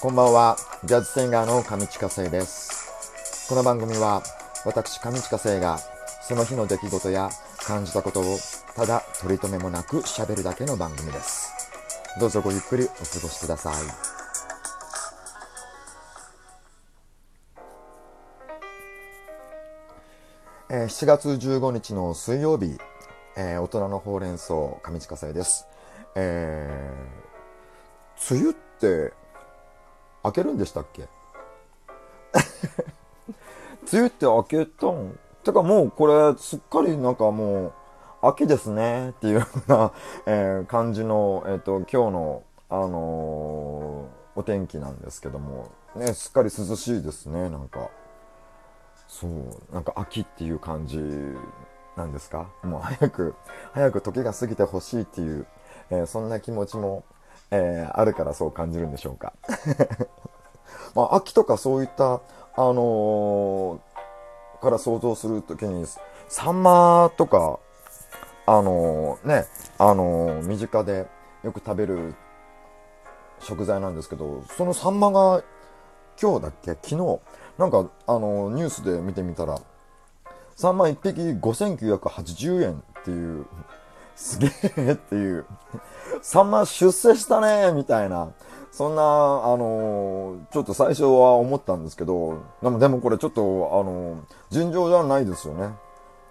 こんばんは、ジャズシンガーの上近生です。この番組は、私上近生が、その日の出来事や感じたことを、ただ取り留めもなく喋るだけの番組です。どうぞごゆっくりお過ごしください。えー7月15日の水曜日、えー大人のほうれん草上近生です。えー、梅雨って開けるんでしたっけ？梅雨って開けたん？てかもうこれすっかりなんかもう秋ですねっていうような、えー感じの、えっ、と、今日の、あのーお天気なんですけども、ね、すっかり涼しいですね、なんか。そう、なんか秋っていう感じなんですか？もう早く、早く時が過ぎてほしいっていう、えそんな気持ちも、えーあるからそう感じるんでしょうか。まあ、秋とかそういった、あのーから想像するときに、サンマとか、あのーね、あの身近でよく食べる食材なんですけど、そのサンマが今日だっけ？昨日、なんか、あのニュースで見てみたら、サンマ1匹5980円っていう、すげえっていう、サンマ出世したねみたいな、そんな、あのーちょっと最初は思ったんですけど、でもでもこれちょっと、あのー尋常じゃないですよね。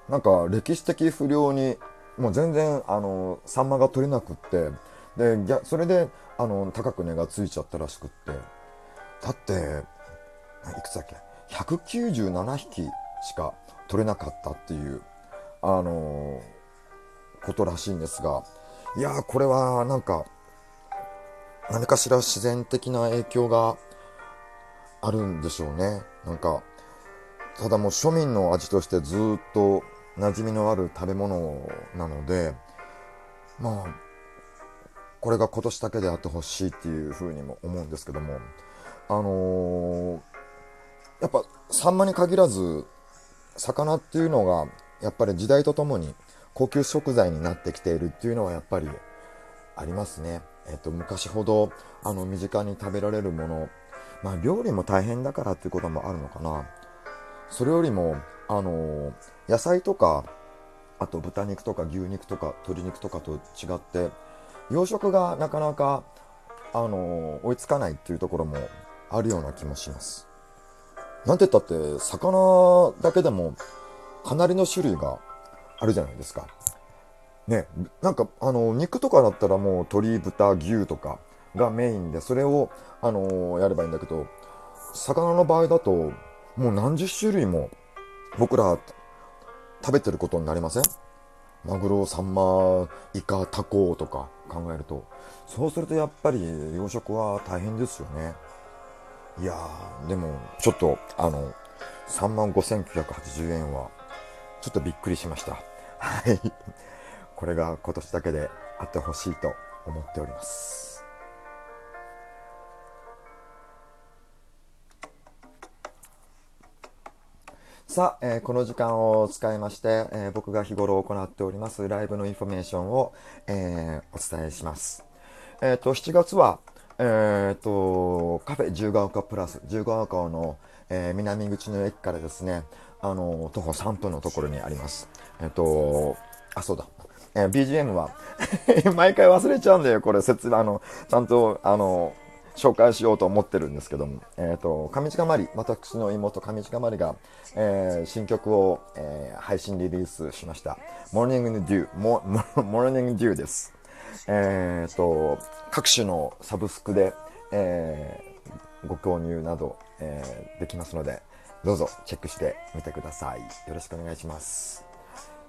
なんか歴史的不良に、もう全然、あのーサンマが取れなくって、で、それで、あの高く値がついちゃったらしくって。だって、いくつだっけ ?197 匹しか取れなかったっていう、あのーことらしいんですが、いやー、これはなんか、何かしら自然的な影響があるんでしょうね。なんか、ただもう庶民の味としてずっと馴染みのある食べ物なので、まあ、これが今年だけであってほしいっていうふうにも思うんですけども、あのーやっぱサンマに限らず、魚っていうのが、やっぱり時代とともに高級食材になってきているっていうのはやっぱりありますね。えっと、昔ほど、あの、身近に食べられるもの、まあ、料理も大変だからっていうこともあるのかな。それよりも、あの、野菜とか、あと豚肉とか牛肉とか鶏肉とかと違って、養殖がなかなか、あの、追いつかないっていうところもあるような気もします。なんて言ったって、魚だけでもかなりの種類があるじゃないですか。ね、なんか、あの、肉とかだったらもう鶏、豚、牛とかがメインで、それを、あのやればいいんだけど、魚の場合だと、もう何十種類も僕ら食べてることになりません？マグロ、サンマ、イカ、タコとか考えると、そうするとやっぱり養殖は大変ですよね。いやー、でも、ちょっと、あの、3万5980円は、ちょっとびっくりしました。はい。これが今年だけであってほしいと思っております。さあ、えーこの時間を使いまして、えー僕が日頃行っておりますライブのインフォメーションを、えーお伝えします。えっ、と、7月は、えっ、と、カフェ自由が丘プラス、自由が丘の、えー南口の駅からですね、あの、徒歩3分のところにあります。えっ、と、あ、そうだ。えー BGM は、毎回忘れちゃうんだよ、これ、説明、あの、ちゃんと、あの、紹介しようと思ってるんですけども、えっ、と、上近まり、私の妹上近まりが、えー新曲を、えー配信リリースしました。 Morning Dew、モモ Morning Dew です。えっ、と、各種のサブスクで、えーご購入など、えーできますので、どうぞチェックしてみてください。よろしくお願いします。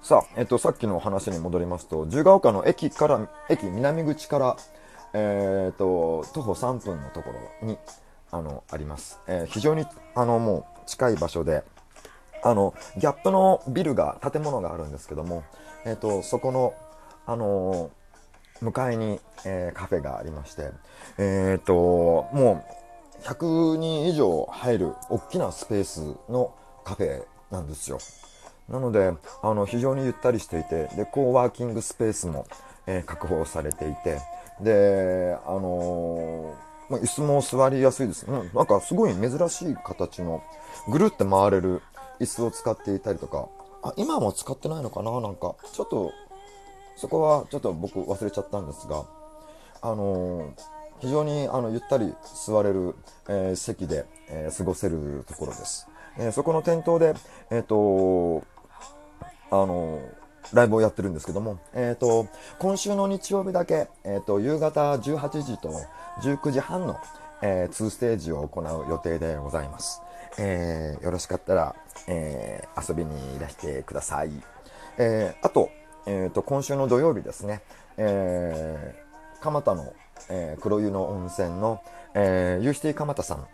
さあ、えっと、さっきの話に戻りますと、自由が丘の駅から、駅南口から、えっと、徒歩3分のところに、あの、あります。えー非常に、あの、もう近い場所で、あの、ギャップのビルが、建物があるんですけども、えっと、そこの、あの向かいに、えーカフェがありまして、えっと、もう、100人以上入る大きなスペースのカフェなんですよ。なので、あの、非常にゆったりしていて、で、コーワーキングスペースも、えー確保されていて、で、あのまあ、椅子も座りやすいです。うん、なんかすごい珍しい形の、ぐるって回れる椅子を使っていたりとか、あ、今も使ってないのかな？なんか、ちょっと、そこはちょっと僕忘れちゃったんですが、あのー、非常にあのゆったり座れる、えー、席で、えー、過ごせるところです。えそこの店頭で、えっ、とあのライブをやってるんですけども、えっ、と、今週の日曜日だけ、えっ、と、夕方18時と19時半の、え2ステージを行う予定でございます。えよろしかったら、え遊びにいらしてください。えあと、えっ、と、今週の土曜日ですね、え蒲田の、え黒湯の温泉の、えー、ユーシティ蒲田さん、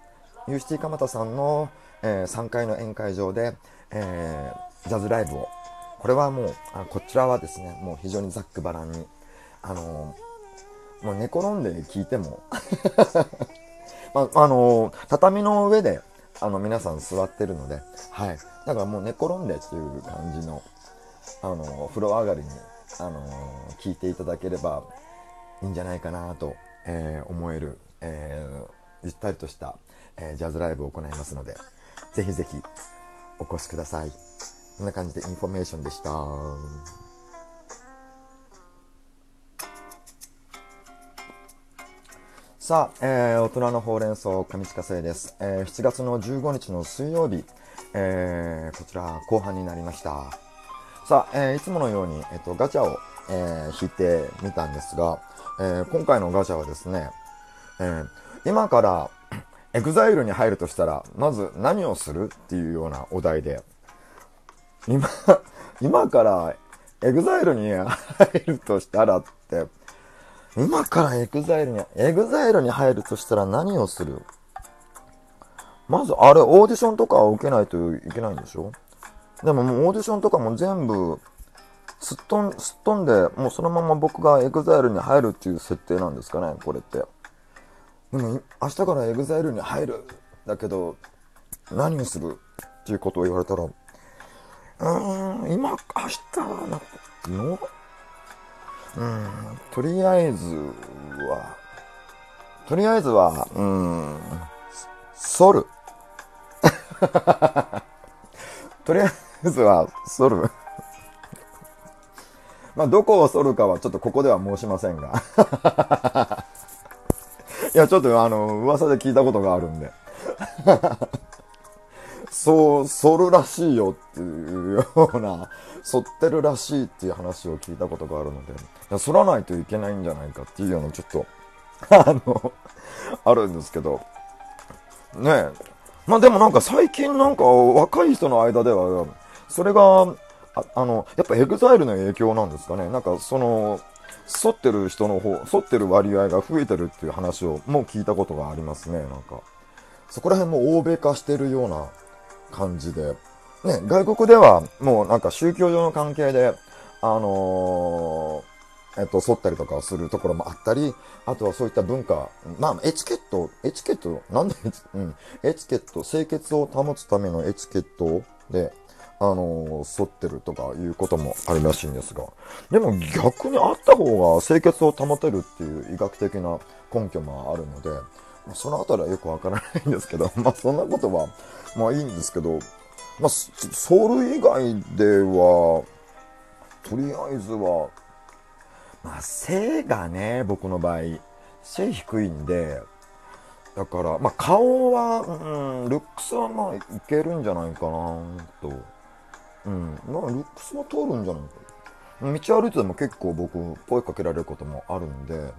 ユーシティ蒲田さんの、え3階の宴会場で、えジャズライブを。これはもう、あこちらはですね、もう非常にざっくばらんに、あの、もう寝転んで聞いても。まあ、の、畳の上で、あの、皆さん座ってるので、はい。だからもう寝転んでっていう感じの、あの、風呂上がりに、あの聞いていただければいいんじゃないかなと、え思える、えゆったりとした、えジャズライブを行いますので、ぜひぜひお越しください。こんな感じでインフォメーションでした。さあ、えー、大人のほうれん草、上近生です。えー、7月の15日の水曜日、えー、こちら後半になりました。さあ、えー、いつものように、えっ、と、ガチャを、えー、引いてみたんですが、えー、今回のガチャはですね、えー、今から EXILE に入るとしたら、まず何をするっていうようなお題で、今、今から EXILE に入るとしたらって、今から EXILE に、 EXILE に入るとしたら何をする？まず、あれ、オーディションとかを受けないといけないんでしょ？でももうオーディションとかも全部、すっ飛ん、すっ飛んで、もうそのまま僕が EXILE に入るっていう設定なんですかね、これって。でも、明日から EXILE に入る。だけど、何をするっていうことを言われたら、うーん、今、明日はな、の、うん、とりあえずは、とりあえずは、うーん、反る。とりあえずは、反る。まあ、どこを反るかはちょっとここでは申しませんが。いや、ちょっとあの、噂で聞いたことがあるんで。そう、反るらしいよっていうような、反ってるらしいっていう話を聞いたことがあるので、いや反らないといけないんじゃないかっていうようなちょっと、あの、あるんですけど、ねえ。まあでもなんか最近なんか若い人の間では、それが、ああの、やっぱ EXILE の影響なんですかね。なんかその、反ってる人の方、反ってる割合が増えてるっていう話をもう聞いたことがありますね、なんか。そこら辺も欧米化してるような感じで、ね、外国ではもうなんか宗教上の関係で、あのー、えっと、沿ったりとかするところもあったり、あとはそういった文化、まあ、エチケット、エチケット、なんで、うん、エチケット、清潔を保つためのエチケットで、あのー、沿ってるとかいうこともあるらしいんですが、でも逆にあった方が清潔を保てるっていう医学的な根拠もあるので、そのあたりはよくわからないんですけど、まあそんなことは、まあいいんですけど、まあ、ソウル以外では、とりあえずは、まあ背がね、僕の場合、背低いんで、だから、まあ顔は、うん、ルックスはまあいけるんじゃないかなと。うん、まあルックスは通るんじゃないか。道歩いてても結構僕、声かけられることもあるんで、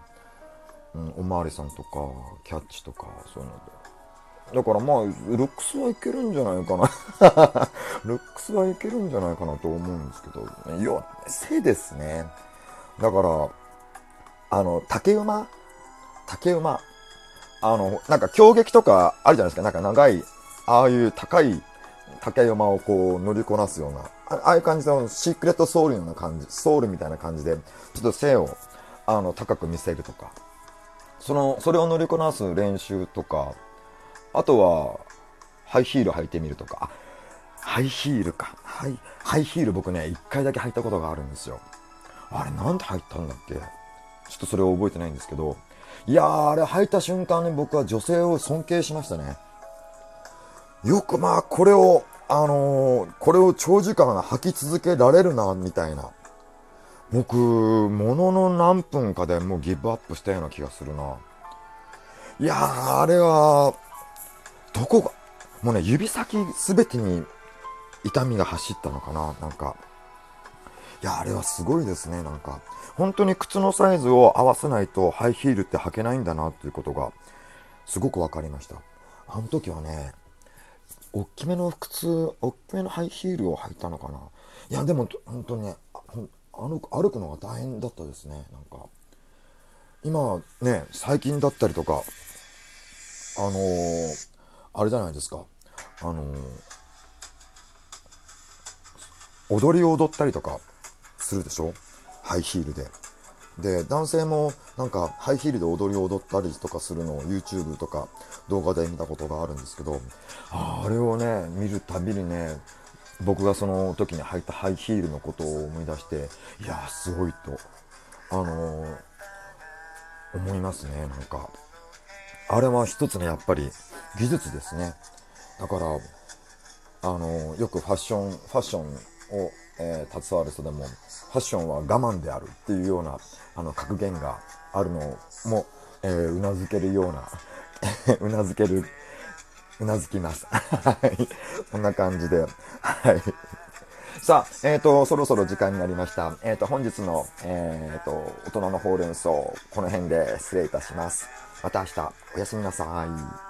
うん、おまわりさんとか、キャッチとか、そういうので。だからまあ、ルックスはいけるんじゃないかな ルックスはいけるんじゃないかなと思うんですけど、いや、背ですね。だから、あの、竹馬？竹馬あの、なんか強撃とかあるじゃないですか。なんか長い、ああいう高い竹馬をこう乗りこなすような、ああいう感じのシークレットソウルのような感じ、ソウルみたいな感じで、ちょっと背を、あの、高く見せるとか、その、それを乗りこなす練習とか、あとは、ハイヒール履いてみるとか、ハイヒールか。ハイ、ハイヒール僕ね、一回だけ履いたことがあるんですよ。あれ、なんで履いたんだっけ？ちょっとそれを覚えてないんですけど、いやー、あれ履いた瞬間に僕は女性を尊敬しましたね。よくまあ、これを、あのー、これを長時間履き続けられるな、みたいな。僕、ものの何分かでもうギブアップしたような気がするな。いやー、あれは、どこが、もうね、指先すべてに痛みが走ったのかな、なんか。いや、あれはすごいですね、なんか。本当に靴のサイズを合わせないとハイヒールって履けないんだなっていうことが、すごく分かりました。あの時はね、大きめの靴、大きめのハイヒールを履いたのかな？いや、でも、本当にね、歩くのが大変だったですね、なんか。今、ね、最近だったりとか、あのー、あれじゃないですか、あのー、踊りを踊ったりとかするでしょ？ハイヒールで。で、男性もなんかハイヒールで踊りを踊ったりとかするのを YouTube とか動画で見たことがあるんですけど、あれをね、見るたびにね、僕がその時に履いたハイヒールのことを思い出して、いやすごいと、あのー、思いますね、なんか。あれは一つのやっぱり技術ですね。だから、あのー、よくファッション、ファッションを、えー、携わる人でも、ファッションは我慢であるっていうような、あの、格言があるのも、うなずけるような、うなずける、うなずきます。はい。こんな感じで、はい。さあ、えっ、ー、と、そろそろ時間になりました。えっ、ー、と、本日の、えっ、ー、と、大人のほうれん草、この辺で失礼いたします。また明日、おやすみなさい。